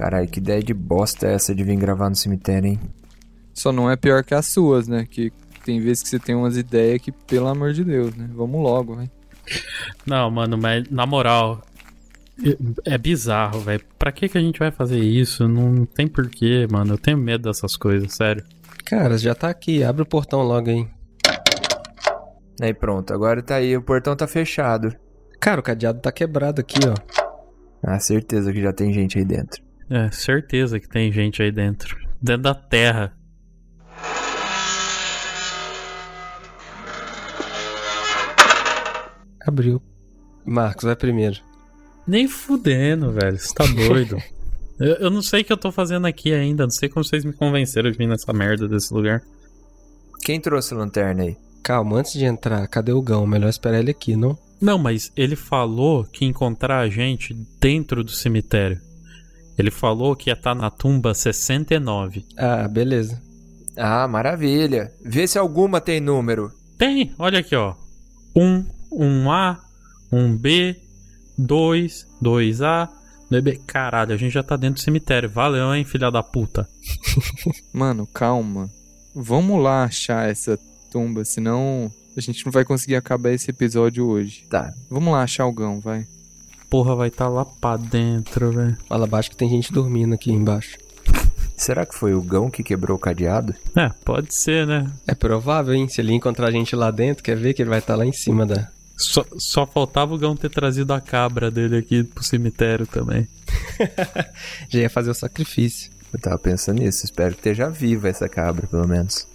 Caralho, que ideia de bosta é essa de vir gravar no cemitério, hein? Só não é pior que as suas, né? Que tem vezes que você tem umas ideias que, pelo amor de Deus, né? Vamos logo, vai. Não, mano, mas na moral, é bizarro, velho. Pra que, que a gente vai fazer isso? Não tem porquê, mano. Eu tenho medo dessas coisas, sério. Cara, já tá aqui. Abre o portão logo aí. Aí pronto, agora tá aí, o portão tá fechado. Cara, o cadeado tá quebrado aqui, ó. Ah, certeza que já tem gente aí dentro. É, certeza que tem gente aí dentro. Dentro da terra. Abriu. Marcos, vai primeiro. Nem fudendo, velho. Você tá doido. eu, eu não sei o que eu tô fazendo aqui ainda. Não sei como vocês me convenceram de vir nessa merda desse lugar. Quem trouxe a lanterna aí? Calma, antes de entrar, cadê o Gão? Melhor esperar ele aqui, não? Não, mas ele falou que ia encontrar a gente dentro do cemitério. Ele falou que ia estar na tumba 69. Ah, beleza. Ah, maravilha. Vê se alguma tem número. Tem, olha aqui, ó. 1, 1A, 1B, 2, 2A, 2B. Caralho, a gente já tá dentro do cemitério. Valeu, hein, filha da puta. Mano, calma. Vamos lá achar essa tumba, senão a gente não vai conseguir acabar esse episódio hoje. Tá. Vamos lá achar o Gão, vai. Porra, vai estar tá lá pra dentro, velho. Fala abaixo que tem gente dormindo aqui embaixo. Será que foi o Gão que quebrou o cadeado? É, pode ser, né? É provável, hein? Se ele encontrar a gente lá dentro, quer ver que ele vai estar tá lá em cima da. Só, só faltava o Gão ter trazido a cabra dele aqui pro cemitério também. Já ia fazer o sacrifício. Eu tava pensando nisso, espero que esteja viva essa cabra, pelo menos.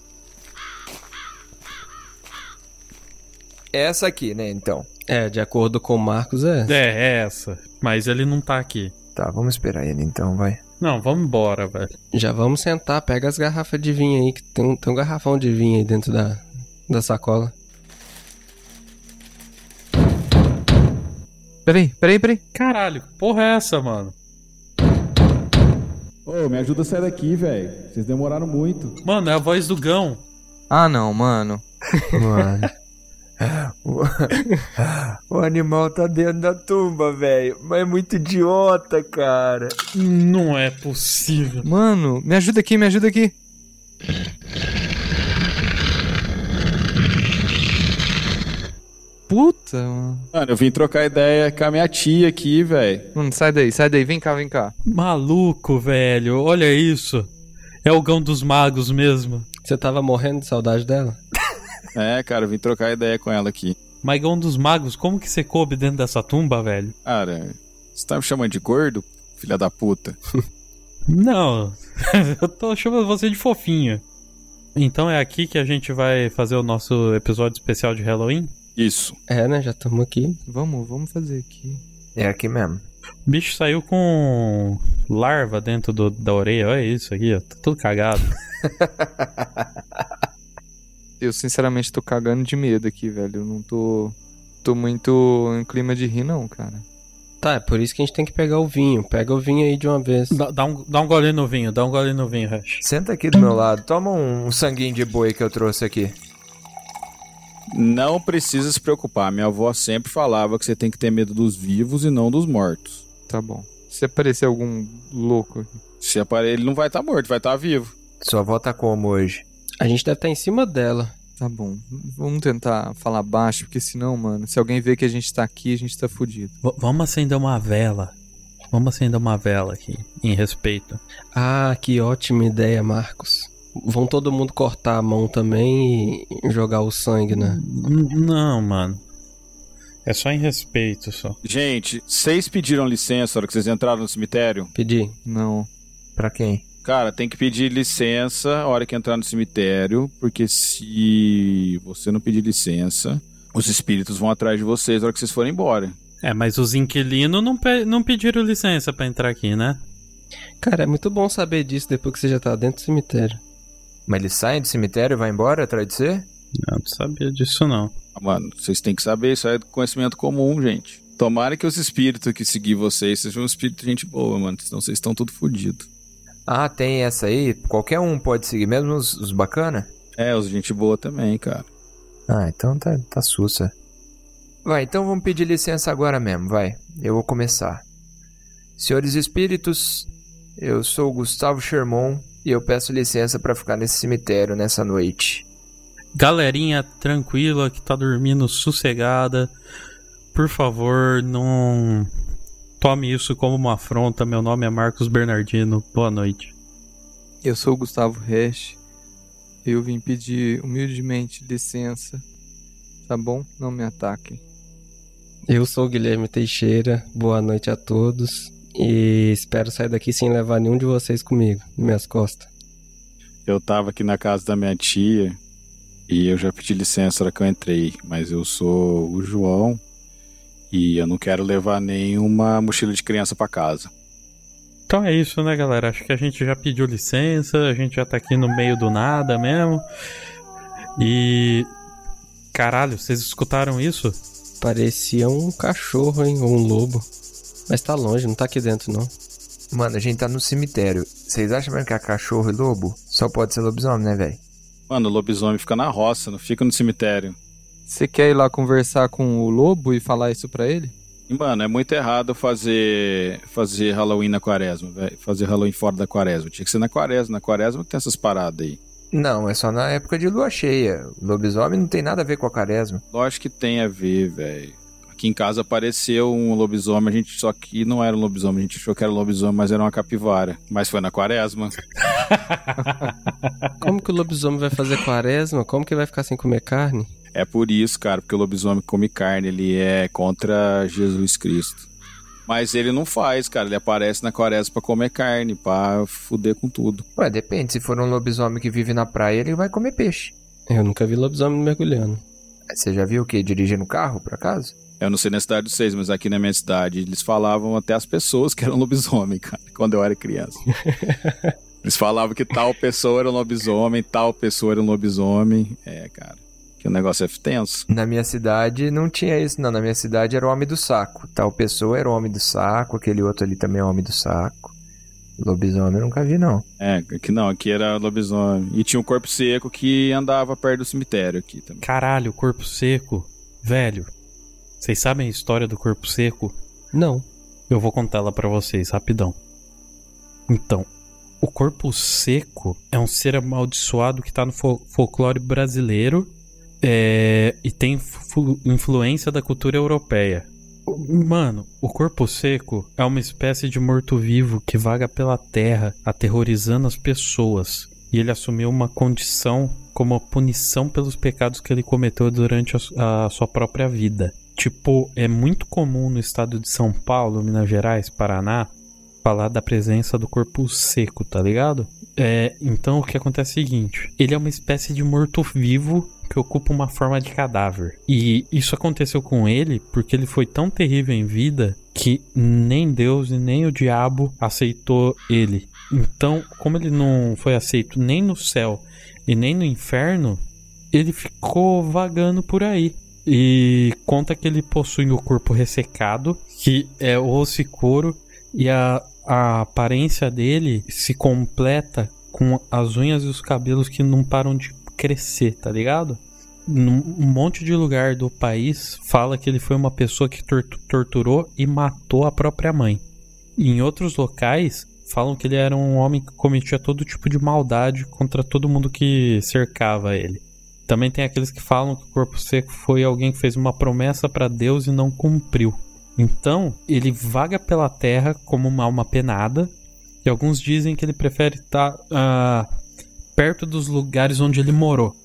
Essa aqui, né, então. É, de acordo com o Marcos, é. É, é essa. Mas ele não tá aqui. Tá, vamos esperar ele então, vai. Não, vamos embora, velho. Já vamos sentar, pega as garrafas de vinho aí, que tem um, tem um garrafão de vinho aí dentro da, da sacola. Peraí, peraí, peraí. Caralho, que porra é essa, mano? Ô, me ajuda a sair daqui, velho. Vocês demoraram muito. Mano, é a voz do Gão. Ah, não, mano. Mano. o, o animal tá dentro da tumba, velho. Mas é muito idiota, cara. Não é possível. Mano, me ajuda aqui, me ajuda aqui. Puta, mano. Mano, eu vim trocar ideia com a minha tia aqui, velho. Mano, sai daí, sai daí. Vem cá, vem cá. Maluco, velho. Olha isso. É o Gão dos Magos mesmo. Você tava morrendo de saudade dela? É, cara, eu vim trocar ideia com ela aqui. Mas Gão dos Magos, como que você coube dentro dessa tumba, velho? Cara, você tá me chamando de gordo, filha da puta? Não, eu tô chamando você de fofinho. Então é aqui que a gente vai fazer o nosso episódio especial de Halloween? Isso. É, né? Já estamos aqui. Vamos, vamos fazer aqui. É aqui mesmo. O bicho saiu com larva dentro do, da orelha. Olha isso aqui, ó. Tá tudo cagado. Eu sinceramente tô cagando de medo aqui, velho. Eu não tô. tô muito em clima de rir, não, cara. Tá, é por isso que a gente tem que pegar o vinho. Pega o vinho aí de uma vez. Dá, dá um, dá um gole no vinho, dá um gole no vinho, Hash. Senta aqui do meu lado. Toma um, um sanguinho de boi que eu trouxe aqui. Não precisa se preocupar. Minha avó sempre falava que você tem que ter medo dos vivos e não dos mortos. Tá bom. Se aparecer algum louco aqui. Se aparecer, ele não vai estar tá morto, vai estar tá vivo. Sua avó tá como hoje? A gente deve estar em cima dela. Tá bom. Vamos tentar falar baixo, porque senão, mano, se alguém ver que a gente tá aqui, a gente tá fudido. V vamos acender uma vela. Vamos acender uma vela aqui, em respeito. Ah, que ótima ideia, Marcos. Vão todo mundo cortar a mão também e jogar o sangue, né? Não, mano. É só em respeito, só. Gente, vocês pediram licença na hora que vocês entraram no cemitério? Pedi. Não. Pra quem? Cara, tem que pedir licença a hora que entrar no cemitério, porque se você não pedir licença, os espíritos vão atrás de vocês na hora que vocês forem embora. É, mas os inquilinos não, pe não pediram licença para entrar aqui, né? Cara, é muito bom saber disso depois que você já tá dentro do cemitério. Mas eles saem do cemitério e vão embora atrás de você? Não, não sabia disso não. Mano, vocês têm que saber, isso é conhecimento comum, gente. Tomara que os espíritos que seguir vocês sejam um espírito de gente boa, mano. Senão vocês estão tudo fodidos. Ah, tem essa aí? Qualquer um pode seguir, mesmo os, os bacana? É, os gente boa também, cara. Ah, então tá, tá sussa. Vai, então vamos pedir licença agora mesmo, vai. Eu vou começar. Senhores espíritos, Eu sou o Gustavo Sherman e eu peço licença pra ficar nesse cemitério nessa noite. Galerinha tranquila que tá dormindo sossegada, por favor, não tome isso como uma afronta. Meu nome é Marcos Bernardino. Boa noite. Eu sou o Gustavo Resch. Eu vim pedir humildemente licença. Tá bom? Não me ataquem. Eu sou o Guilherme Teixeira. Boa noite a todos. E espero sair daqui sem levar nenhum de vocês comigo, nas minhas costas. Eu tava aqui na casa da minha tia e eu já pedi licença na hora que eu entrei, mas eu sou o João e eu não quero levar nenhuma mochila de criança pra casa. Então é isso, né, galera? Acho que a gente já pediu licença, a gente já tá aqui no meio do nada mesmo. E. Caralho, vocês escutaram isso? Parecia um cachorro, hein? Ou um lobo. Mas tá longe, não tá aqui dentro, não. Mano, a gente tá no cemitério. Vocês acham mesmo que é cachorro e lobo? Só pode ser lobisomem, né, velho? Mano, o lobisomem fica na roça, não fica no cemitério. Você quer ir lá conversar com o lobo e falar isso pra ele? Mano, é muito errado fazer fazer Halloween na quaresma, velho. Fazer Halloween fora da quaresma. Tinha que ser na quaresma. Na quaresma que tem essas paradas aí. Não, é só na época de lua cheia. O lobisomem não tem nada a ver com a quaresma. Lógico que tem a ver, velho. Aqui em casa apareceu um lobisomem, a gente só que não era um lobisomem, a gente achou que era um lobisomem, mas era uma capivara. Mas foi na quaresma. Como que o lobisomem vai fazer quaresma? Como que vai ficar sem comer carne? É por isso, cara, porque o lobisomem come carne, ele é contra Jesus Cristo. Mas ele não faz, cara, ele aparece na quaresma pra comer carne, pra fuder com tudo. Ué, depende. Se for um lobisomem que vive na praia, ele vai comer peixe. Eu nunca vi lobisomem mergulhando. Você já viu o quê? Dirigindo carro, por acaso? Eu não sei na cidade de vocês, mas aqui na minha cidade eles falavam até as pessoas que eram lobisomem, cara, quando eu era criança. eles falavam que tal pessoa era um lobisomem, tal pessoa era um lobisomem. É, cara, que o negócio é tenso. Na minha cidade não tinha isso, não. Na minha cidade era o homem do saco. Tal pessoa era o homem do saco, aquele outro ali também é o homem do saco. Lobisomem eu nunca vi, não. É, aqui não, aqui era lobisomem. E tinha um corpo seco que andava perto do cemitério aqui também. Caralho, corpo seco. Velho, vocês sabem a história do corpo seco? Não. Eu vou contá-la pra vocês rapidão. Então, o corpo seco é um ser amaldiçoado que tá no fol- folclore brasileiro é, e tem influência da cultura europeia. Mano, o corpo seco é uma espécie de morto-vivo que vaga pela terra, aterrorizando as pessoas. E ele assumiu uma condição como punição pelos pecados que ele cometeu durante a a sua própria vida. Tipo, é muito comum no estado de São Paulo, Minas Gerais, Paraná, falar da presença do corpo seco, tá ligado? É, então o que acontece é o seguinte: ele é uma espécie de morto-vivo que ocupa uma forma de cadáver. E isso aconteceu com ele porque ele foi tão terrível em vida que nem Deus e nem o diabo aceitou ele. Então, como ele não foi aceito nem no céu e nem no inferno, ele ficou vagando por aí. E conta que ele possui o corpo ressecado, que é osso e couro, e a, a aparência dele se completa com as unhas e os cabelos que não param de crescer, tá ligado? Um monte de lugar do país fala que ele foi uma pessoa que tor- torturou e matou a própria mãe. E em outros locais falam que ele era um homem que cometia todo tipo de maldade contra todo mundo que cercava ele. Também tem aqueles que falam que o corpo seco foi alguém que fez uma promessa para Deus e não cumpriu. Então, ele vaga pela terra como uma alma penada, e alguns dizem que ele prefere estar ah, perto dos lugares onde ele morou.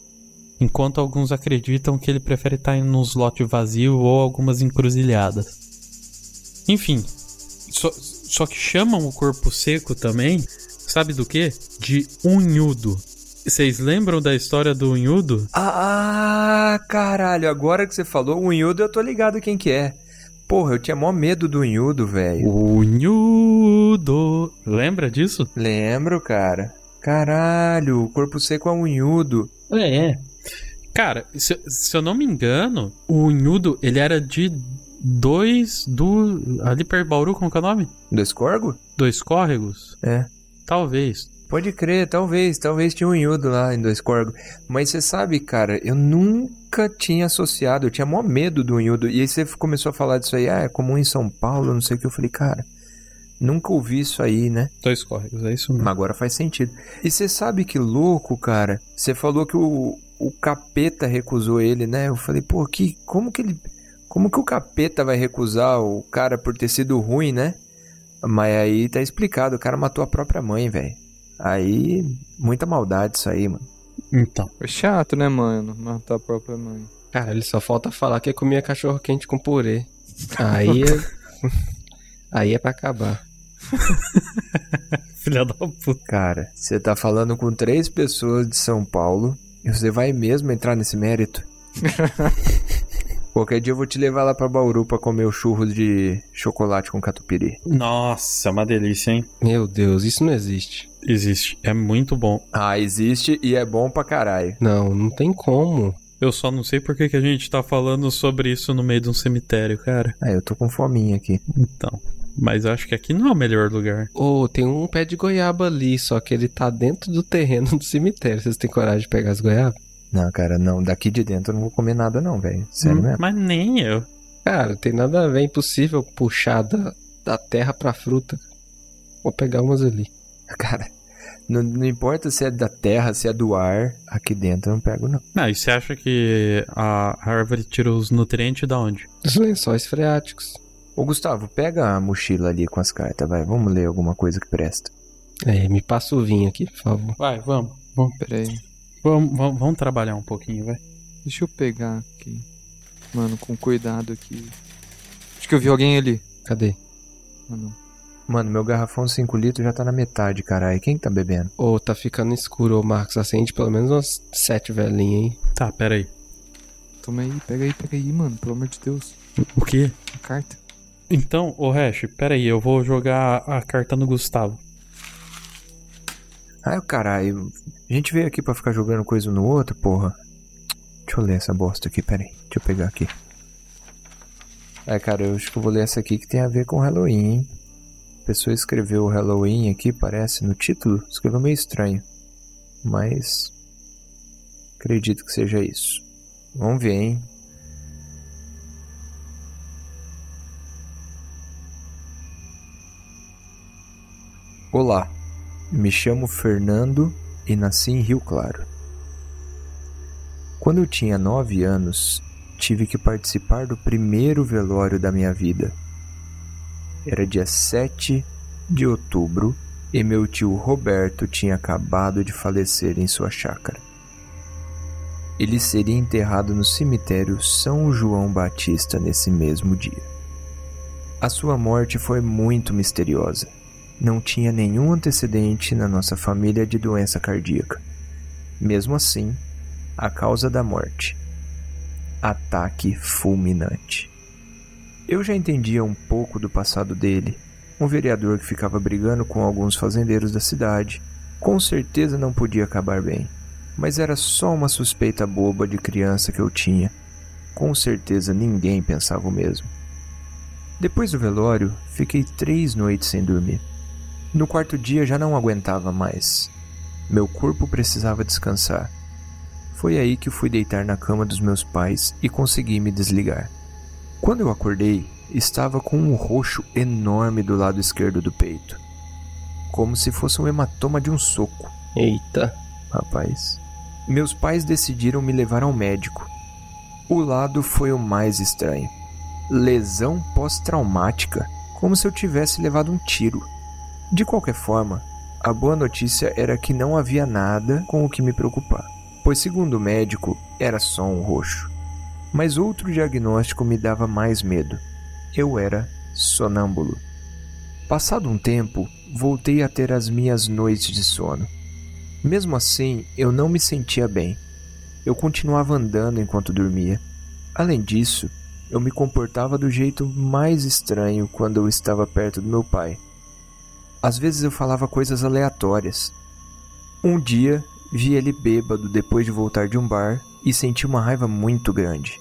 Enquanto alguns acreditam que ele prefere estar em um slot vazio ou algumas encruzilhadas. Enfim, só, só que chamam o corpo seco também, sabe do que? De unhudo. Vocês lembram da história do unhudo? Ah, caralho, agora que você falou, o Unhudo eu tô ligado quem que é. Porra, eu tinha mó medo do Unhudo, velho. Unhudo. Lembra disso? Lembro, cara. Caralho, o corpo seco é um Unhudo. É, é. Cara, se, se eu não me engano, o Unhudo, ele era de dois do... Ali perto de Bauru, como que é o nome? Do Escorgo? Dois córregos? É. Talvez. Pode crer, talvez, talvez tinha um Unhudo lá em Dois Corgo. Mas você sabe, cara, eu nunca tinha associado, eu tinha mó medo do Unhudo. E aí você começou a falar disso aí, ah, é comum em São Paulo, não sei o que. Eu falei, cara, Nunca ouvi isso aí, né? Dois córregos, é isso mesmo. Mas agora faz sentido. E você sabe que louco, cara? Você falou que o, o capeta recusou ele, né? Eu falei, pô, que, como que ele. Como que o capeta vai recusar o cara por ter sido ruim, né? Mas aí tá explicado, o cara matou a própria mãe, velho. Aí, muita maldade isso aí, mano. Então. Foi chato, né, mano? Matar a própria mãe. Cara, ele só falta falar que comia cachorro quente com purê. Aí é. Aí é pra acabar. Filha da puta. Cara, você tá falando com três pessoas de São Paulo e você vai mesmo entrar nesse mérito? Qualquer dia eu vou te levar lá pra Bauru pra comer o churro de chocolate com catupiry. Nossa, uma delícia, hein? Meu Deus, isso não existe. Existe. É muito bom. Ah, existe e é bom pra caralho. Não, não tem como. Eu só não sei por que, que a gente tá falando sobre isso no meio de um cemitério, cara. Ah, eu tô com fominha aqui. Então. Mas eu acho que aqui não é o melhor lugar. Ô, tem um pé de goiaba ali, só que ele tá dentro do terreno do cemitério. Vocês têm coragem de pegar as goiabas? Não, cara, não. Daqui de dentro eu não vou comer nada, não, velho. Sério Hum, mesmo. Mas nem eu. Cara, tem nada a ver. É impossível puxar da, da terra pra fruta. Vou pegar umas ali. Cara, não, não importa se é da terra, se é do ar, aqui dentro eu não pego, não. Ah, e você acha que a árvore tira os nutrientes da onde? Dos lençóis freáticos. Ô, Gustavo, pega a mochila ali com as cartas, vai. Vamos ler alguma coisa que presta. É, me passa o vinho aqui, por favor. Vai, vamos. Vamos, Pera aí. vamos, vamos, vamos trabalhar um pouquinho, vai. Deixa eu pegar aqui. Mano, com cuidado aqui. Acho que eu vi alguém ali. Cadê? Ah, não. Mano, meu garrafão 5 litros já tá na metade, caralho. Quem que tá bebendo? Ô, tá ficando escuro, ô Marcos. Acende pelo menos umas sete velhinhas, hein? Tá, pera aí. Toma aí, pega aí, pega aí, mano. Pelo amor de Deus. O quê? A carta. Então, ô Hash, pera aí, eu vou jogar a carta no Gustavo. Ai, o caralho. A gente veio aqui pra ficar jogando coisa no outro, porra. Deixa eu ler essa bosta aqui, pera aí. Deixa eu pegar aqui. É, cara, eu acho que eu vou ler essa aqui que tem a ver com Halloween, hein? A pessoa escreveu Halloween aqui, parece, no título. Escreveu meio estranho. Mas. Acredito que seja isso. Vamos ver, hein? Olá, me chamo Fernando e nasci em Rio Claro. Quando eu tinha nove anos, tive que participar do primeiro velório da minha vida. Era dia 7 de outubro e meu tio Roberto tinha acabado de falecer em sua chácara. Ele seria enterrado no cemitério São João Batista nesse mesmo dia. A sua morte foi muito misteriosa não tinha nenhum antecedente na nossa família de doença cardíaca. Mesmo assim, a causa da morte: ataque fulminante. Eu já entendia um pouco do passado dele, um vereador que ficava brigando com alguns fazendeiros da cidade. Com certeza não podia acabar bem, mas era só uma suspeita boba de criança que eu tinha. Com certeza ninguém pensava o mesmo. Depois do velório, fiquei três noites sem dormir. No quarto dia já não aguentava mais. Meu corpo precisava descansar. Foi aí que fui deitar na cama dos meus pais e consegui me desligar. Quando eu acordei, estava com um roxo enorme do lado esquerdo do peito. Como se fosse um hematoma de um soco. Eita. Rapaz. Meus pais decidiram me levar ao médico. O lado foi o mais estranho. Lesão pós-traumática, como se eu tivesse levado um tiro. De qualquer forma, a boa notícia era que não havia nada com o que me preocupar, pois, segundo o médico, era só um roxo. Mas outro diagnóstico me dava mais medo. Eu era sonâmbulo. Passado um tempo, voltei a ter as minhas noites de sono. Mesmo assim, eu não me sentia bem. Eu continuava andando enquanto dormia. Além disso, eu me comportava do jeito mais estranho quando eu estava perto do meu pai. Às vezes eu falava coisas aleatórias. Um dia, vi ele bêbado depois de voltar de um bar e senti uma raiva muito grande.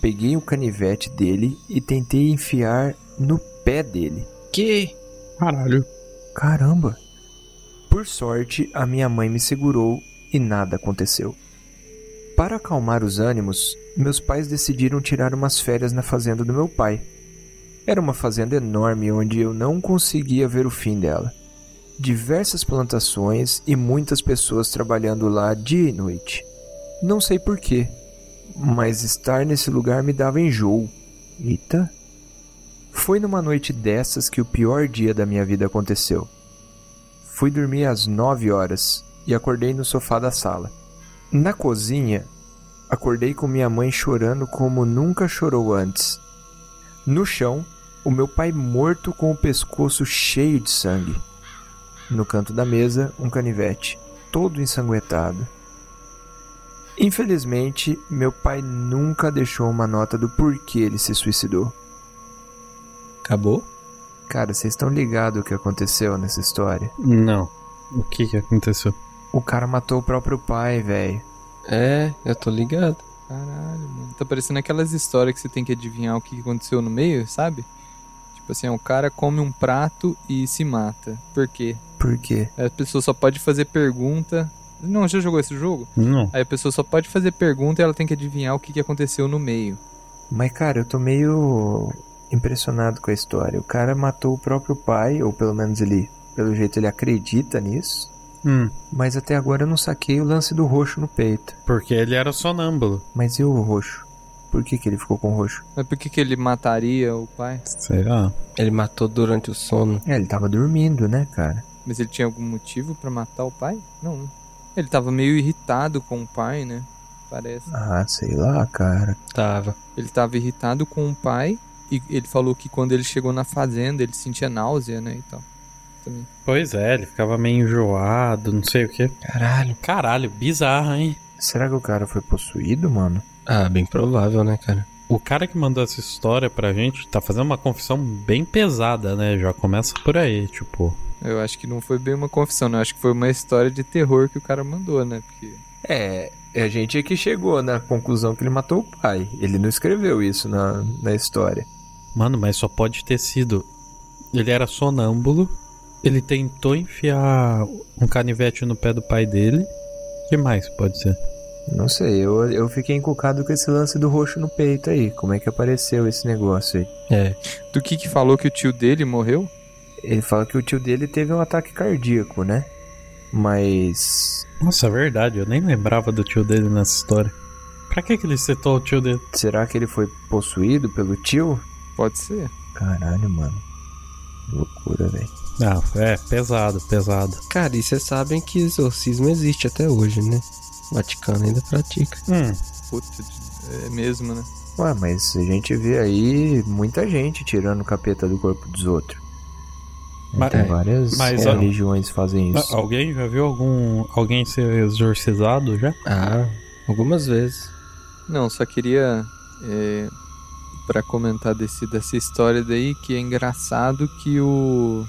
Peguei o canivete dele e tentei enfiar no pé dele. Que? Caralho. Caramba! Por sorte, a minha mãe me segurou e nada aconteceu. Para acalmar os ânimos, meus pais decidiram tirar umas férias na fazenda do meu pai. Era uma fazenda enorme onde eu não conseguia ver o fim dela. Diversas plantações e muitas pessoas trabalhando lá dia e noite. Não sei porquê, mas estar nesse lugar me dava enjoo. Eita! Foi numa noite dessas que o pior dia da minha vida aconteceu. Fui dormir às nove horas e acordei no sofá da sala. Na cozinha, acordei com minha mãe chorando como nunca chorou antes. No chão, o meu pai morto com o pescoço cheio de sangue. No canto da mesa, um canivete, todo ensanguentado. Infelizmente, meu pai nunca deixou uma nota do porquê ele se suicidou. Acabou? Cara, vocês estão ligados o que aconteceu nessa história? Não. O que que aconteceu? O cara matou o próprio pai, velho. É, eu tô ligado. Caralho, mano. Tá parecendo aquelas histórias que você tem que adivinhar o que aconteceu no meio, sabe? Tipo assim, o cara come um prato e se mata. Por quê? Por quê? Aí a pessoa só pode fazer pergunta. Não, já jogou esse jogo? Não. Aí a pessoa só pode fazer pergunta e ela tem que adivinhar o que que aconteceu no meio. Mas, cara, eu tô meio impressionado com a história. O cara matou o próprio pai, ou pelo menos ele, pelo jeito, ele acredita nisso. Hum, Mas até agora eu não saquei o lance do roxo no peito. porque ele era sonâmbulo. Mas e o roxo? Por que, que ele ficou com o roxo? Mas por que que ele mataria o pai? Sei lá. Ele matou durante o sono. É, ele tava dormindo, né, cara? Mas ele tinha algum motivo pra matar o pai? Não. Ele tava meio irritado com o pai, né? Parece. Ah, sei lá, cara. Tava. Ele tava irritado com o pai e ele falou que quando ele chegou na fazenda ele sentia náusea, né, e tal. Também. Pois é, ele ficava meio enjoado, não sei o que. Caralho. Caralho, bizarro, hein? Será que o cara foi possuído, mano? Ah, bem provável, né, cara? O cara que mandou essa história pra gente tá fazendo uma confissão bem pesada, né? Já começa por aí, tipo. Eu acho que não foi bem uma confissão, né? Eu acho que foi uma história de terror que o cara mandou, né? Porque É, a gente é que chegou na conclusão que ele matou o pai. Ele não escreveu isso na, na história. Mano, mas só pode ter sido. Ele era sonâmbulo. Ele tentou enfiar um canivete no pé do pai dele. O que mais pode ser? Não sei, eu, eu fiquei encucado com esse lance do roxo no peito aí. Como é que apareceu esse negócio aí? É. do que que falou que o tio dele morreu? Ele fala que o tio dele teve um ataque cardíaco, né? Mas. Nossa, é verdade, eu nem lembrava do tio dele nessa história. Pra que, que ele citou o tio dele? Será que ele foi possuído pelo tio? Pode ser. Caralho, mano. Loucura, velho. Ah, é, pesado, pesado. Cara, e vocês sabem que exorcismo existe até hoje, né? O Vaticano ainda pratica. Hum, Puta, é mesmo, né? Ué, mas a gente vê aí muita gente tirando o capeta do corpo dos outros. Mas- Tem várias mas, é, religiões que fazem isso. alguém já viu algum alguém ser exorcizado já? Ah, algumas vezes. Não, só queria é, para comentar desse, dessa história daí que é engraçado que o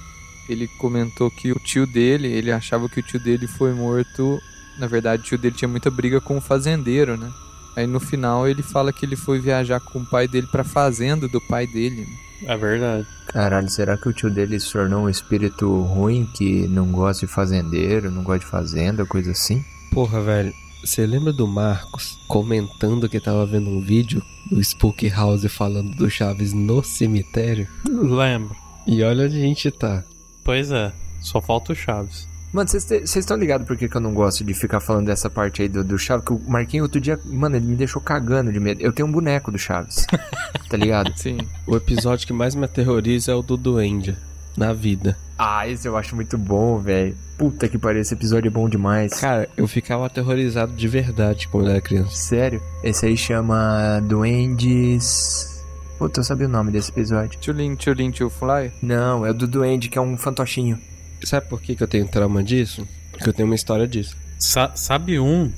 ele comentou que o tio dele, ele achava que o tio dele foi morto. Na verdade, o tio dele tinha muita briga com o fazendeiro, né? Aí no final ele fala que ele foi viajar com o pai dele pra fazenda do pai dele. né? É verdade. Caralho, será que o tio dele se tornou um espírito ruim que não gosta de fazendeiro, não gosta de fazenda, coisa assim? Porra, velho. Você lembra do Marcos comentando que tava vendo um vídeo do Spook House falando do Chaves no cemitério? Lembro. E olha onde a gente tá. Pois é, só falta o Chaves. Mano, vocês estão ligados por que, que eu não gosto de ficar falando dessa parte aí do, do Chaves? Que o Marquinhos outro dia, mano, ele me deixou cagando de medo. Eu tenho um boneco do Chaves, tá ligado? Sim. O episódio que mais me aterroriza é o do Duende. Na vida. Ah, esse eu acho muito bom, velho. Puta que pariu, esse episódio é bom demais. Cara, eu ficava aterrorizado de verdade quando eu era criança. Sério? Esse aí chama Duendes. Puta, eu sabia o nome desse episódio. Tchulin, tchulin, tchul fly. Não, é o do Duende, que é um fantochinho. Sabe por que, que eu tenho trauma disso? Porque eu tenho uma história disso. Sa- sabe um?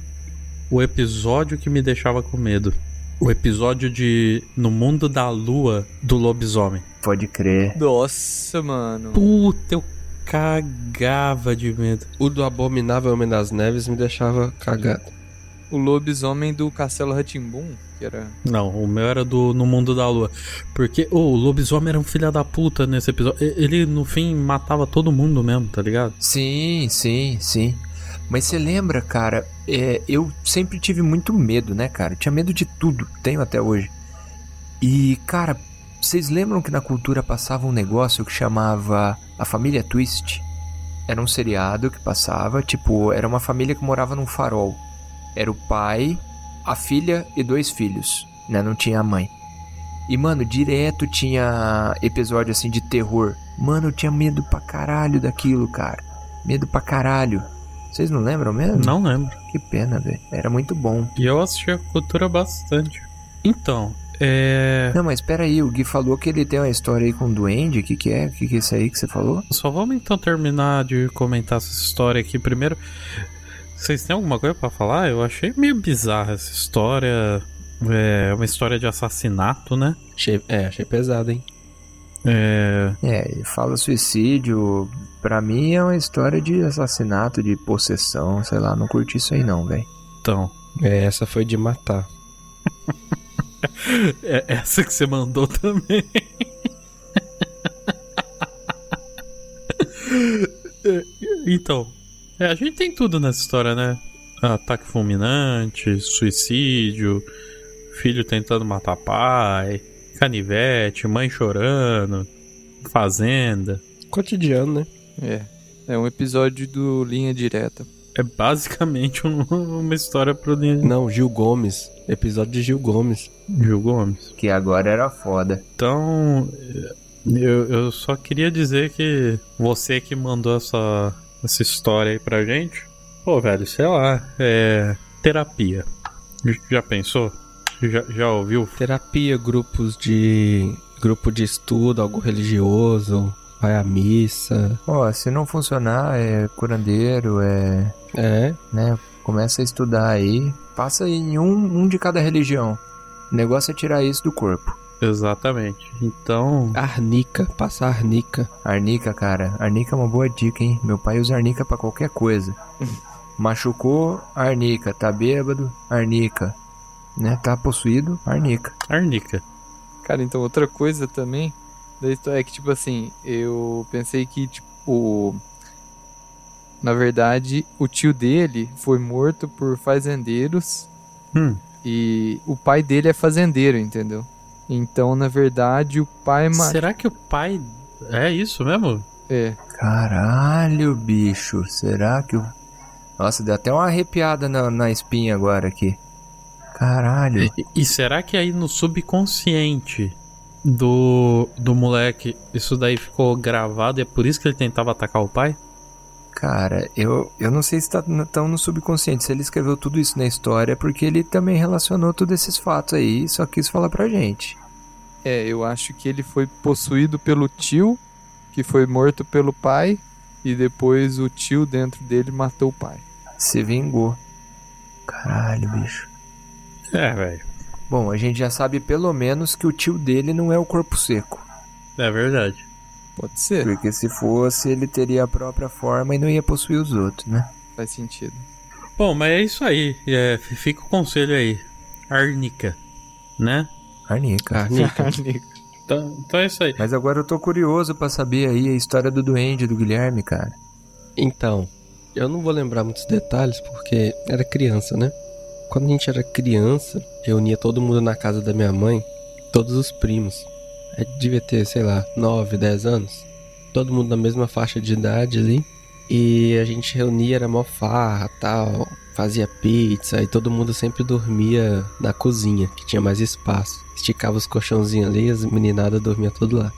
O episódio que me deixava com medo. O episódio de No Mundo da Lua do Lobisomem. Pode crer. Nossa, mano. Puta, eu cagava de medo. O do Abominável Homem das Neves me deixava cagado. O lobisomem do Castelo Ratimbum, que era. Não, o meu era do No Mundo da Lua. Porque ô, o lobisomem era um filho da puta nesse episódio. Ele, no fim, matava todo mundo mesmo, tá ligado? Sim, sim, sim. Mas você lembra, cara, é, eu sempre tive muito medo, né, cara? Tinha medo de tudo, tenho até hoje. E, cara, Vocês lembram que na cultura passava um negócio que chamava A Família Twist? Era um seriado que passava, tipo, era uma família que morava num farol. Era o pai, a filha e dois filhos, né? Não tinha a mãe. E, mano, direto tinha episódio assim de terror. Mano, eu tinha medo pra caralho daquilo, cara. Medo pra caralho. Vocês não lembram mesmo? Não lembro. Que pena, velho. Era muito bom. E eu assisti a cultura bastante. Então, é. Não, mas pera aí, o Gui falou que ele tem uma história aí com o Duende. O que, que é? O que, que é isso aí que você falou? Só vamos então terminar de comentar essa história aqui primeiro. Vocês têm alguma coisa pra falar? Eu achei meio bizarra essa história. É uma história de assassinato, né? Achei, é, achei pesado, hein? É. É, fala suicídio. Pra mim é uma história de assassinato, de possessão, sei lá. Não curti isso aí não, velho. Então. É, essa foi de matar. É essa que você mandou também. É, então, é, a gente tem tudo nessa história, né? Ataque fulminante, suicídio, filho tentando matar pai, canivete, mãe chorando, fazenda. Cotidiano, né? É. É um episódio do Linha Direta. É basicamente um- uma história pro Linha Não, Gil Gomes. Episódio de Gil Gomes. Gil Gomes. Que agora era foda. Então, eu, eu só queria dizer que você que mandou essa, essa história aí pra gente, pô, velho, sei lá, é. terapia. Já pensou? Já, já ouviu? Terapia, grupos de. grupo de estudo, algo religioso, vai à missa. Ó, se não funcionar, é curandeiro, é. É, né? Começa a estudar aí. Passa em um, um de cada religião. O negócio é tirar isso do corpo. Exatamente. Então, arnica, passa arnica. Arnica, cara. Arnica é uma boa dica, hein? Meu pai usa arnica pra qualquer coisa. Machucou, arnica. Tá bêbado, arnica. Né? Tá possuído, arnica. arnica. Cara, então outra coisa também da história é que, tipo assim, eu pensei que, tipo, na verdade, o tio dele foi morto por fazendeiros Hum, e o pai dele é fazendeiro, entendeu? Então, na verdade, o pai será que o pai. É isso mesmo? é, Caralho, bicho. Será que o. Nossa, deu até uma arrepiada na, na espinha agora aqui. Caralho. E, e será que aí no subconsciente do, do moleque isso daí ficou gravado e é por isso que ele tentava atacar o pai? Cara, eu, eu não sei se tá n- tão no subconsciente. Se ele escreveu tudo isso na história, é porque ele também relacionou todos esses fatos aí e só quis falar pra gente. é, eu acho que ele foi possuído pelo tio, que foi morto pelo pai, e depois o tio dentro dele matou o pai. Se vingou. Caralho, bicho. É, velho. Bom, a gente já sabe pelo menos que o tio dele não é o corpo seco. É verdade. Pode ser, Porque se fosse, ele teria a própria forma e não ia possuir os outros, né? faz sentido. Bom, mas é isso aí. É, fica o conselho aí. Arnica, né? Arnica. Arnica. Então, então é isso aí. Mas agora eu tô curioso pra saber aí a história do duende do Guilherme, cara. Então, eu não vou lembrar muitos detalhes porque era criança, né? Quando a gente era criança, reunia todo mundo na casa da minha mãe, todos os primos. É, devia ter, sei lá, 9, 10 anos. Todo mundo na mesma faixa de idade ali. E a gente reunia, era mó farra, tal, fazia pizza e todo mundo sempre dormia na cozinha, que tinha mais espaço. Esticava os colchãozinhos ali as meninadas dormiam tudo lá.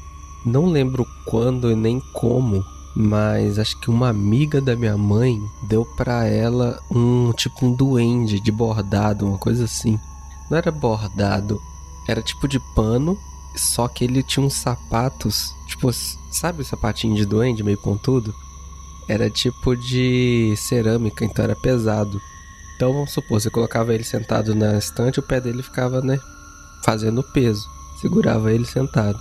Não lembro quando e nem como, mas acho que uma amiga da minha mãe deu pra ela um tipo um duende de bordado, uma coisa assim. Não era bordado, era tipo de pano, só que ele tinha uns sapatos, tipo, sabe o sapatinho de duende meio pontudo? Era tipo de cerâmica, então era pesado. Então vamos supor, você colocava ele sentado na estante, o pé dele ficava, né, fazendo peso. Segurava ele sentado.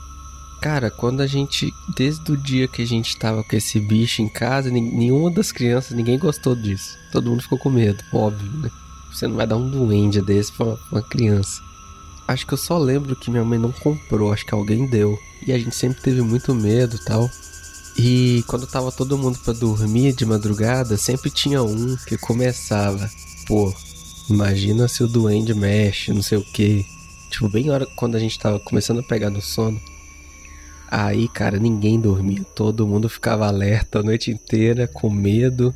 Cara, quando a gente. Desde o dia que a gente tava com esse bicho em casa, nenhuma das crianças, ninguém gostou disso. Todo mundo ficou com medo, óbvio, né? Você não vai dar um duende desse pra uma, uma criança. Acho que eu só lembro que minha mãe não comprou, acho que alguém deu. E a gente sempre teve muito medo tal. E quando tava todo mundo pra dormir de madrugada, sempre tinha um que começava. Pô, imagina se o duende mexe, não sei o que. Tipo, bem hora quando a gente tava começando a pegar no sono. Aí, cara, ninguém dormia. Todo mundo ficava alerta a noite inteira, com medo.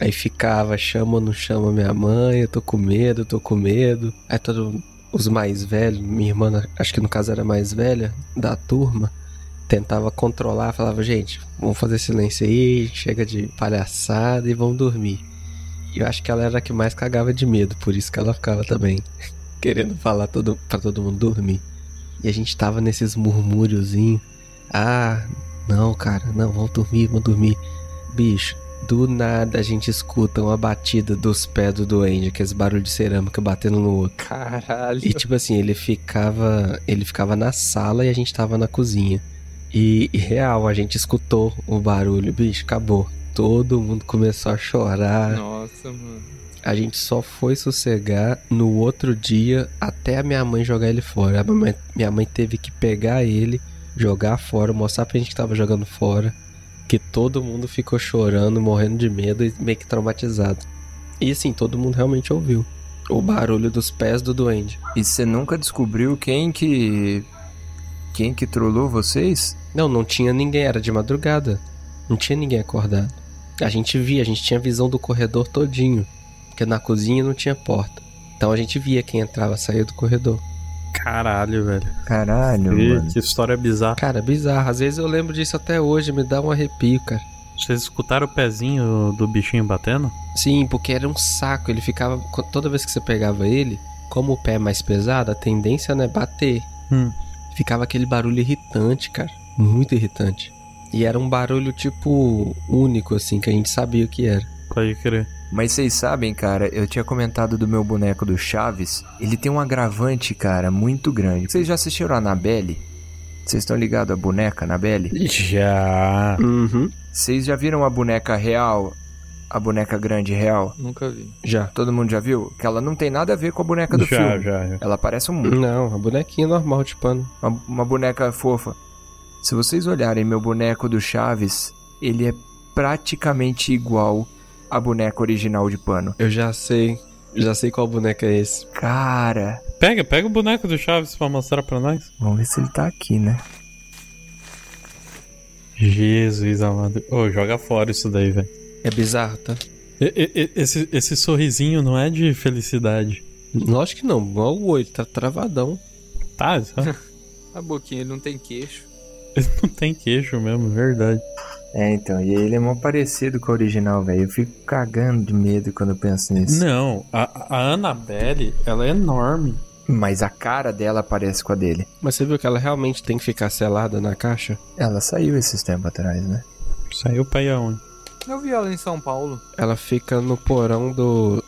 Aí ficava, chama ou não chama minha mãe, eu tô com medo, eu tô com medo. Aí todo, os mais velhos, minha irmã, acho que no caso era mais velha, da turma, tentava controlar, falava, gente, vamos fazer silêncio aí, chega de palhaçada e vamos dormir. E eu acho que ela era a que mais cagava de medo, por isso que ela ficava também querendo falar todo, pra todo mundo dormir. E a gente tava nesses murmúriozinhos. Ah, não, cara, não, vamos dormir, vamos dormir. Bicho, do nada a gente escuta uma batida dos pés do duende, aqueles barulhos de cerâmica batendo no outro. Caralho. E tipo assim, ele ficava. Ele ficava na sala e a gente tava na cozinha. E, e real, a gente escutou o barulho, bicho, acabou. Todo mundo começou a chorar. Nossa, mano. A gente só foi sossegar no outro dia até a minha mãe jogar ele fora. A mamãe- minha mãe teve que pegar ele, jogar fora, mostrar pra gente que tava jogando fora. Que todo mundo ficou chorando, morrendo de medo e meio que traumatizado. E assim, todo mundo realmente ouviu. O barulho dos pés do duende. E você nunca descobriu quem que. Quem que trollou vocês? Não, não tinha ninguém, era de madrugada. Não tinha ninguém acordado. A gente via, a gente tinha visão do corredor todinho. Porque na cozinha não tinha porta. Então a gente via quem entrava e saía do corredor. Caralho, velho. Caralho, Que, mano. que história bizarra. Cara, bizarro. Às vezes eu lembro disso até hoje, me dá um arrepio, cara. Vocês escutaram o pezinho do bichinho batendo? Sim, porque era um saco. Ele ficava. Toda vez que você pegava ele, como o pé é mais pesado, a tendência né, é bater. Hum. Ficava aquele barulho irritante, cara. Muito irritante. E era um barulho, tipo, único, assim, que a gente sabia o que era. Pode crer. Mas vocês sabem, cara, eu tinha comentado do meu boneco do Chaves. Ele tem um agravante, cara, muito grande. Vocês já assistiram a Anabelle? Vocês estão ligados à boneca Anabelle? Já. Uhum. Vocês já viram a boneca real? A boneca grande real? Nunca vi. Já. Todo mundo já viu? Que ela não tem nada a ver com a boneca do já, filme. já, já. Ela parece um, Não, a bonequinha normal de pano. uma, uma boneca fofa. Se vocês olharem meu boneco do Chaves, ele é praticamente igual à boneca original de pano. Eu já sei. Já sei qual boneco é esse. Cara, Pega, pega o boneco do Chaves pra mostrar pra nós. vamos ver se ele tá aqui, né? Jesus amado. Ô, joga fora isso daí, velho. É bizarro, tá? E- e- Esse, esse sorrisinho não é de felicidade. Lógico que não. Igual o olho, tá travadão. Tá, só- A boquinha, ele não tem queixo. ele não tem queixo mesmo, verdade. É, então, e ele é mó parecido com o original, velho. Eu fico cagando de medo quando eu penso nisso. Não, a, a Annabelle, ela é enorme. Mas a cara dela parece com a dele. Mas você viu que ela realmente tem que ficar selada na caixa? Ela saiu esses tempos atrás, né? Saiu pra ir aonde? Eu vi ela em São Paulo. Ela fica no porão do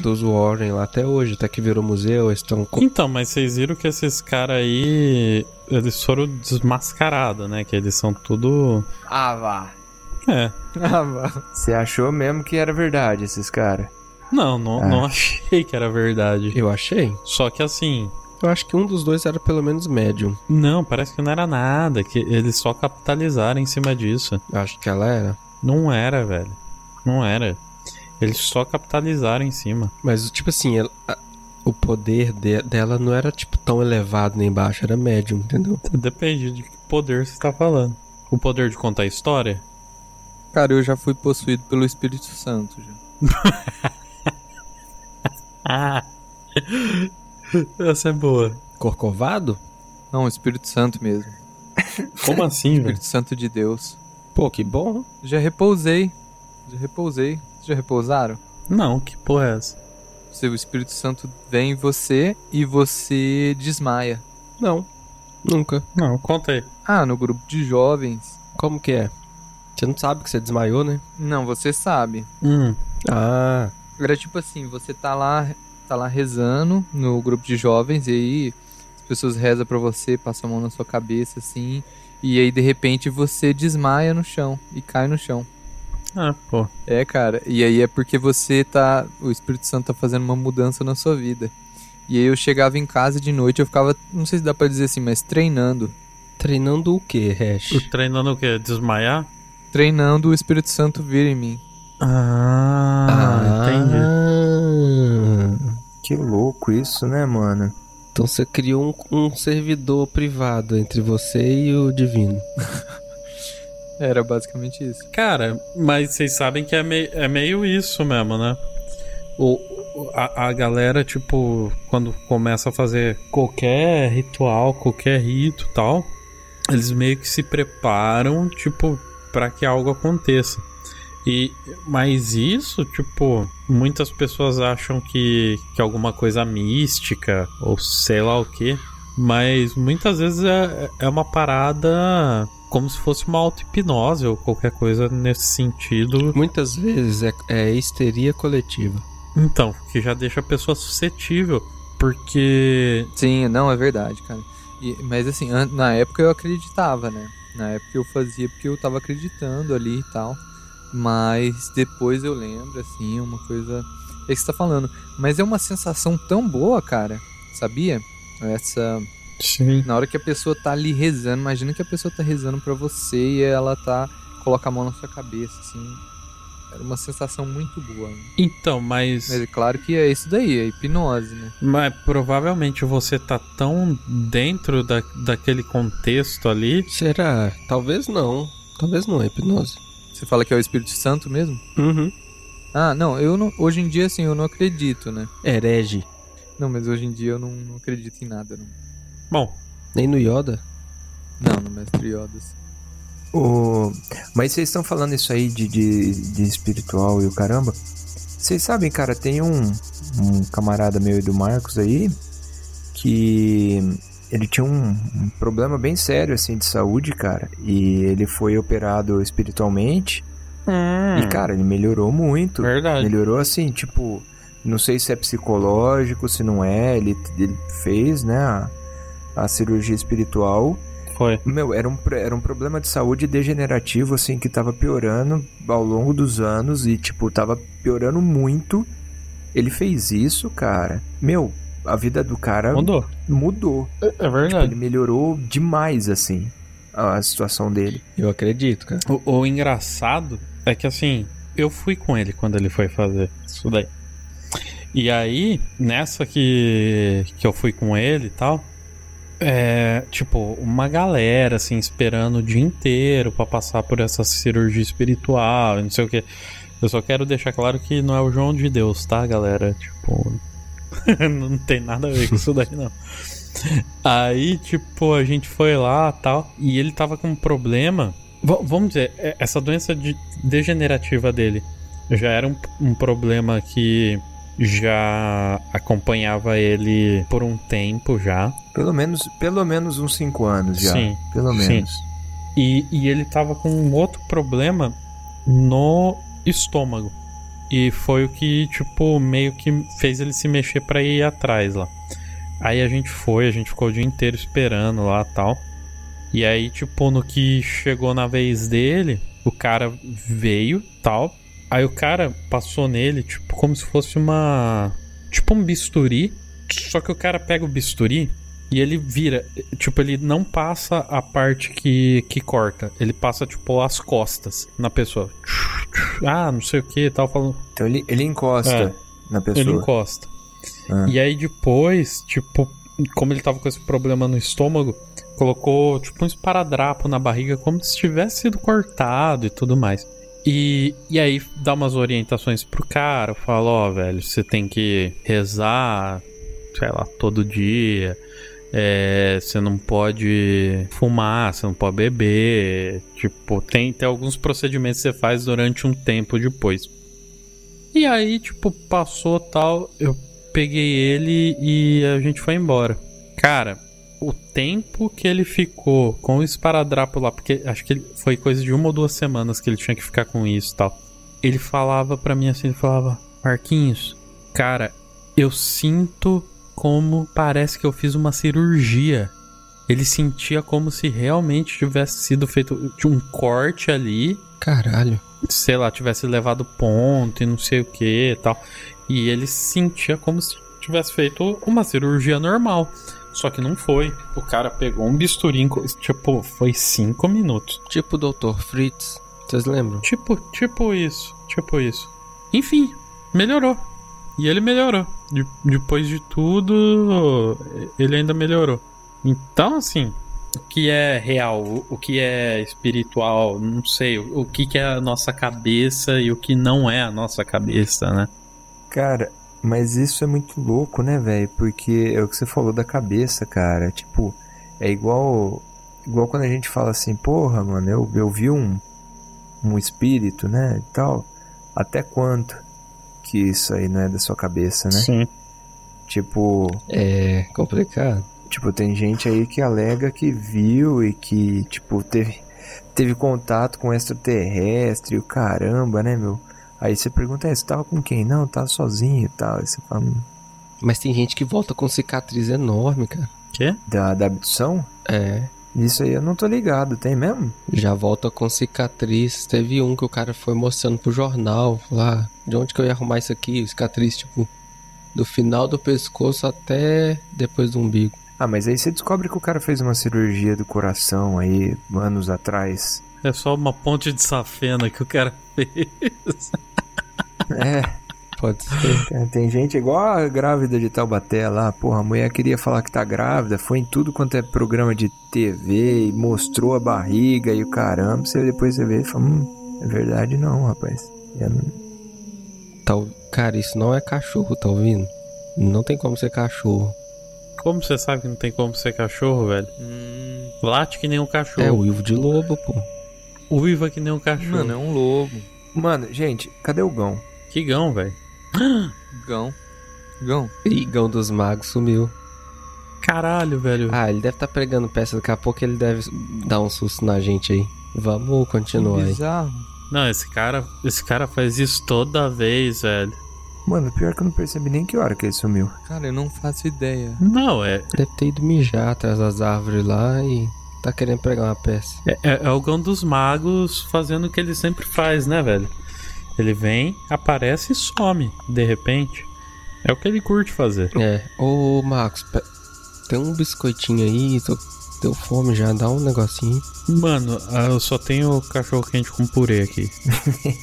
dos Warren lá até hoje, até que virou museu, eles estão com... Então, mas vocês viram que esses caras aí, eles foram desmascarados, né? Que eles são tudo... Ah, vá. É. Ah, vá. Você achou mesmo que era verdade esses caras? Não, não, Ah. não achei que era verdade. Eu achei. Só que assim, Eu acho que um dos dois era pelo menos médium. não, parece que não era nada, que eles só capitalizaram em cima disso. Eu acho que ela era. Não era, velho. Não era. Eles só capitalizaram em cima. Mas, tipo assim, ela- a- o poder de- dela não era, tipo, tão elevado nem baixo, era médium, entendeu? Depende de que poder você tá falando. O poder de contar história? Cara, eu já fui possuído pelo Espírito Santo já. Ah! Essa é boa. Corcovado? Não, Espírito Santo mesmo. Como assim, velho? Espírito Santo de Deus. Pô, que bom. Já repousei. Já repousei. Vocês já repousaram? Não, que porra é essa? Seu Espírito Santo vem em você e você desmaia. Não, nunca. Não, conta aí. Ah, no grupo de jovens. Como que é? Você não sabe que você desmaiou, né? Não, você sabe. Hum, Ah, Era tipo assim, você tá lá, tá lá rezando no grupo de jovens e aí as pessoas rezam pra você, passam a mão na sua cabeça assim, e aí de repente você desmaia no chão e cai no chão. Ah, pô. É, cara, e aí é porque você tá, o Espírito Santo tá fazendo uma mudança na sua vida. E aí eu chegava em casa de noite, eu ficava, não sei se dá pra dizer assim, mas treinando, treinando o que, Hash? Treinando o quê? Desmaiar? treinando o Espírito Santo vir em mim. Ah, entendi. entendi. Que louco isso, né, mano? Então você criou um, um servidor privado entre você e o divino. Era basicamente isso. Cara, mas vocês sabem que é, mei é meio isso mesmo, né? O, a, a galera, tipo, quando começa a fazer qualquer ritual, qualquer rito tal, eles meio que se preparam, tipo, para que algo aconteça. E mas isso, tipo, muitas pessoas acham que, que é alguma coisa mística ou sei lá o que, mas muitas vezes é, é uma parada como se fosse uma auto-hipnose ou qualquer coisa nesse sentido. Muitas vezes é, é histeria coletiva. Então, que já deixa a pessoa suscetível, porque. Sim, não, é verdade, cara. E, mas assim, na época eu acreditava, né? Na época eu fazia porque eu tava acreditando ali e tal. Mas depois eu lembro, assim, uma coisa. É que você tá falando. Mas é uma sensação tão boa, cara. Sabia? Essa. Sim. Na hora que a pessoa tá ali rezando, imagina que a pessoa tá rezando para você e ela tá. coloca a mão na sua cabeça, assim. Era uma sensação muito boa. Né? Então, mas. Mas é claro que é isso daí, é hipnose, né? Mas provavelmente você tá tão dentro da, daquele contexto ali. Será? Talvez não. Talvez não é hipnose. Você fala que é o Espírito Santo mesmo? Uhum. Ah, não, eu não. Hoje em dia, assim, eu não acredito, né? Herege. Não, mas hoje em dia eu não, não acredito em nada, não. Bom. Nem no Yoda? Não, no Mestre Yoda. O... Mas vocês estão falando isso aí de, de, de espiritual e o caramba. Vocês sabem, cara, tem um, um camarada meu e do Marcos aí que ele tinha um, um, problema bem sério, assim, de saúde, cara. E ele foi operado espiritualmente. Hum. E, cara, ele melhorou muito. Verdade. Melhorou, assim, tipo... Não sei se é psicológico, se não é. Ele, ele fez, né, a, a cirurgia espiritual. Foi. Meu, era um, era um problema de saúde degenerativo, assim, que tava piorando ao longo dos anos. E, tipo, tava piorando muito. Ele fez isso, cara. Meu, a vida do cara mudou. Mudou. É, é verdade. Tipo, ele melhorou demais, assim, a situação dele. Eu acredito, cara. O, o, engraçado é que, assim, eu fui com ele quando ele foi fazer isso daí. E aí, nessa que, que eu fui com ele e tal, é, tipo, uma galera, assim, esperando o dia inteiro para passar por essa cirurgia espiritual não sei o que. Eu só quero deixar claro que não é o João de Deus, tá, galera? Tipo, não tem nada a ver com isso daí, não. Aí, tipo, a gente foi lá tal, e ele tava com um problema. V vamos dizer, é, essa doença de degenerativa dele já era um, um problema que já acompanhava ele por um tempo já. Pelo menos, pelo menos uns 5 anos já. Sim. Pelo menos. Sim. E, e ele tava com um outro problema no estômago. E foi o que, tipo, meio que fez ele se mexer para ir atrás lá. Aí a gente foi, a gente ficou o dia inteiro esperando lá tal. E aí, tipo, no que chegou na vez dele, o cara veio tal. Aí o cara passou nele, tipo, como se fosse uma. Tipo um bisturi. Só que o cara pega o bisturi e ele vira. Tipo, ele não passa a parte que, que corta. Ele passa, tipo, as costas na pessoa. Ah, não sei o que tal. Falando. Então ele, ele encosta é, na pessoa. Ele encosta. Ah. E aí depois, tipo, como ele tava com esse problema no estômago, colocou, tipo, um esparadrapo na barriga, como se tivesse sido cortado e tudo mais. E, e aí dá umas orientações pro cara, fala, ó, oh, velho, você tem que rezar, sei lá, todo dia. É, você não pode fumar, você não pode beber. Tipo, tem, tem alguns procedimentos que você faz durante um tempo depois. E aí, tipo, passou tal, eu peguei ele e a gente foi embora. Cara, o tempo que ele ficou com o esparadrapo lá, porque acho que foi coisa de uma ou duas semanas que ele tinha que ficar com isso e tal. Ele falava para mim assim, ele falava, Marquinhos, cara, eu sinto como parece que eu fiz uma cirurgia. Ele sentia como se realmente tivesse sido feito um corte ali. Caralho. Sei lá, tivesse levado ponto e não sei o que e tal. E ele sentia como se tivesse feito uma cirurgia normal. Só que não foi. O cara pegou um bisturi, tipo, foi cinco minutos. Tipo o Dr. Fritz. Vocês lembram? Tipo, tipo isso. Tipo isso. Enfim, melhorou. E ele melhorou. De- depois de tudo, ele ainda melhorou. Então, assim, o que é real, o, o que é espiritual, não sei. O, o que, que é a nossa cabeça e o que não é a nossa cabeça, né? Cara, mas isso é muito louco, né, velho? Porque é o que você falou da cabeça, cara. Tipo, é igual igual quando a gente fala assim, porra, mano, eu, eu vi um, um espírito, né, e tal. Até quanto que isso aí não é da sua cabeça, né? Sim. Tipo, É complicado. tipo, tem gente aí que alega que viu e que, tipo, teve, teve contato com extraterrestre, e o caramba, né, meu? Aí você pergunta, é, você tava com quem? Não, tava sozinho e tal. Aí você fala, "Hum, Mas tem gente que volta com cicatriz enorme, cara. Quê? da, da abdução? É. Isso aí eu não tô ligado, tem mesmo? Já volta com cicatriz. Teve um que o cara foi mostrando pro jornal lá. De onde que eu ia arrumar isso aqui? Cicatriz, tipo, do final do pescoço até depois do umbigo. Ah, mas aí você descobre que o cara fez uma cirurgia do coração aí anos atrás. É só uma ponte de safena que o cara fez. É, Pode ser. cara, tem gente igual a grávida de Taubaté lá, porra, a mulher queria falar que tá grávida, foi em tudo quanto é programa de TV e mostrou a barriga e o caramba, você depois você vê e fala, hum, é verdade não, rapaz. Tal... Cara, isso não é cachorro, tá ouvindo? Não tem como ser cachorro. Como você sabe que não tem como ser cachorro, velho? Hum, Late que nem um cachorro. É o uivo de lobo, pô. Uiva que nem um cachorro. mano, é um lobo. Mano, gente, cadê o Gão? Que gão, velho. Gão. Gão. Igão dos magos sumiu. Caralho, velho. Ah, ele deve estar pregando peça. Daqui a pouco ele deve dar um susto na gente aí. Vamos continuar Que aí. bizarro. Não, esse cara, esse cara faz isso toda vez, velho. Mano, pior que eu não percebi nem que hora que ele sumiu. Cara, eu não faço ideia. Não, é, Deve ter ido mijar atrás das árvores lá e tá querendo pregar uma peça. é, é o gão dos magos fazendo o que ele sempre faz, né, velho? Ele vem, aparece e some, de repente. É o que ele curte fazer. É. Ô, Marcos, pe- tem um biscoitinho aí, tô, deu fome já, dá um negocinho. Mano, ah, eu só tenho cachorro quente com purê aqui.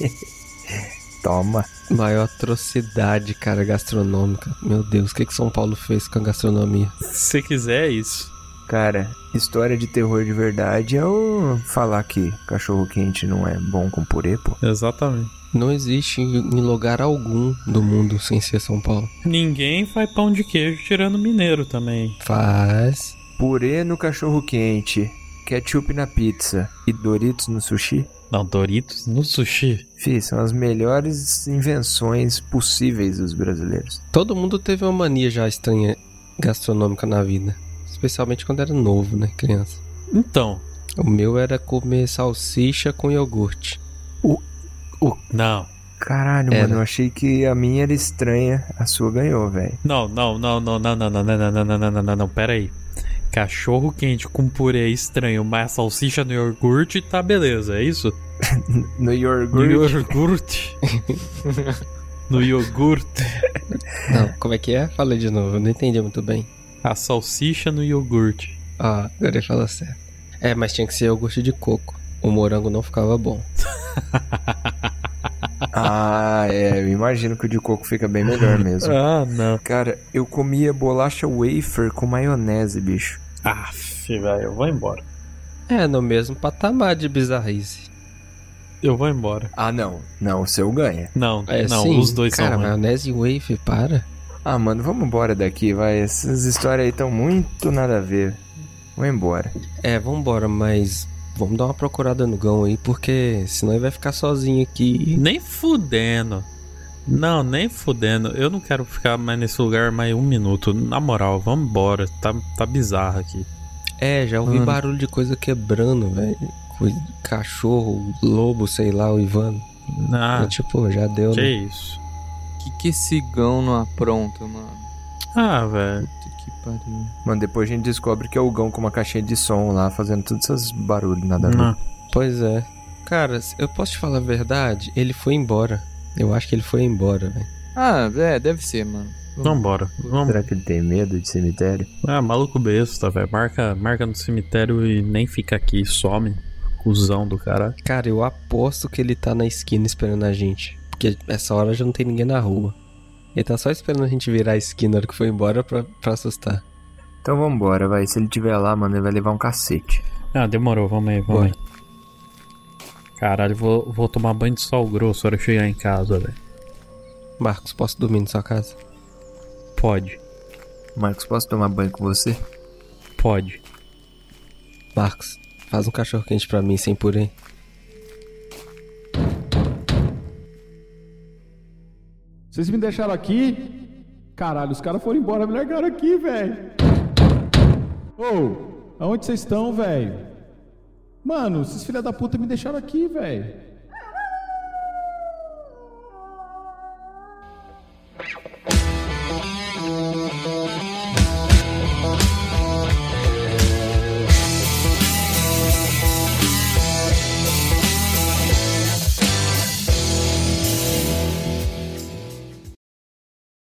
Toma. Maior atrocidade, cara, gastronômica. Meu Deus, o que que São Paulo fez com a gastronomia? Se quiser, é isso. Cara, história de terror de verdade é o falar que cachorro quente não é bom com purê, pô. Exatamente. Não existe em lugar algum do mundo sem ser São Paulo. Ninguém faz pão de queijo tirando mineiro também. Faz. Purê no cachorro quente, ketchup na pizza e Doritos no sushi? Não, Doritos no sushi. Fih, são as melhores invenções possíveis dos brasileiros. Todo mundo teve uma mania já estranha gastronômica na vida. Especialmente quando era novo, né, criança. Então, O meu era comer salsicha com iogurte. Não. Caralho, Era. mano, eu achei que a minha era estranha, a sua ganhou, velho. Não, não, não, não, não, não, não, não, não, não, não, não, não, não, não, pera aí. Cachorro quente com purê estranho, mas salsicha no iogurte, tá beleza, é isso? No No iogurte. iogurte. no iogurte. Não, como é que é? Fala de novo, eu não entendi muito bem. A salsicha no iogurte. Ah, agora ele fala certo. É, mas tinha que ser iogurte de coco. O morango não ficava bom. Ah, é, eu imagino que o de coco fica bem melhor mesmo. Ah, não. Cara, eu comia bolacha wafer com maionese, bicho. Aff, velho, eu vou embora. É, no mesmo patamar de bizarrice. Eu vou embora. Ah, não. Não, o seu ganha. Não, É, não, sim. os dois Cara, são ruins. maionese e wafer, para. Ah, mano, vamos embora daqui, vai. Essas histórias aí estão muito nada a ver. Vamos embora. É, vambora, mas vamos dar uma procurada no Gão aí, porque senão ele vai ficar sozinho aqui. Nem fudendo. Não, nem fudendo. Eu não quero ficar mais nesse lugar mais um minuto. Na moral, vamos embora. Tá, tá bizarro aqui. É, já ouvi Mano. barulho de coisa quebrando, velho. Cachorro, lobo, sei lá, o Ivan. Ah, tipo, já deu, que né? isso. Que que esse gão não apronta, mano? Ah, velho. Pariu. Mano, depois a gente descobre que é o Gão com uma caixinha de som lá, fazendo todos esses barulhos, nada a ver. Não. Pois é. Cara, eu posso te falar a verdade? Ele foi embora. Eu acho que ele foi embora, velho. Ah, é, deve ser, mano. Vambora. Vamos. Será que ele tem medo de cemitério? Ah, maluco besta, velho. Marca, marca no cemitério e nem fica aqui. Some. Cusão do cara. Cara, eu aposto que ele tá na esquina esperando a gente. Porque essa hora já não tem ninguém na rua. Ele tá só esperando a gente virar a esquina na hora que foi embora pra, pra assustar. Então vambora, vai. Se ele tiver lá, mano, ele vai levar um cacete. Ah, demorou, vamos aí, vamos Bora. aí. Caralho, vou, vou tomar banho de sol grosso na hora que chegar em casa, velho. Marcos, posso dormir na sua casa? Pode, Marcos, posso tomar banho com você? pode. Marcos, faz um cachorro quente pra mim sem purê. Vocês me deixaram aqui? Caralho, os caras foram embora, me largaram aqui, velho. Ô, aonde vocês estão, velho? Mano, esses filha da puta me deixaram aqui, velho.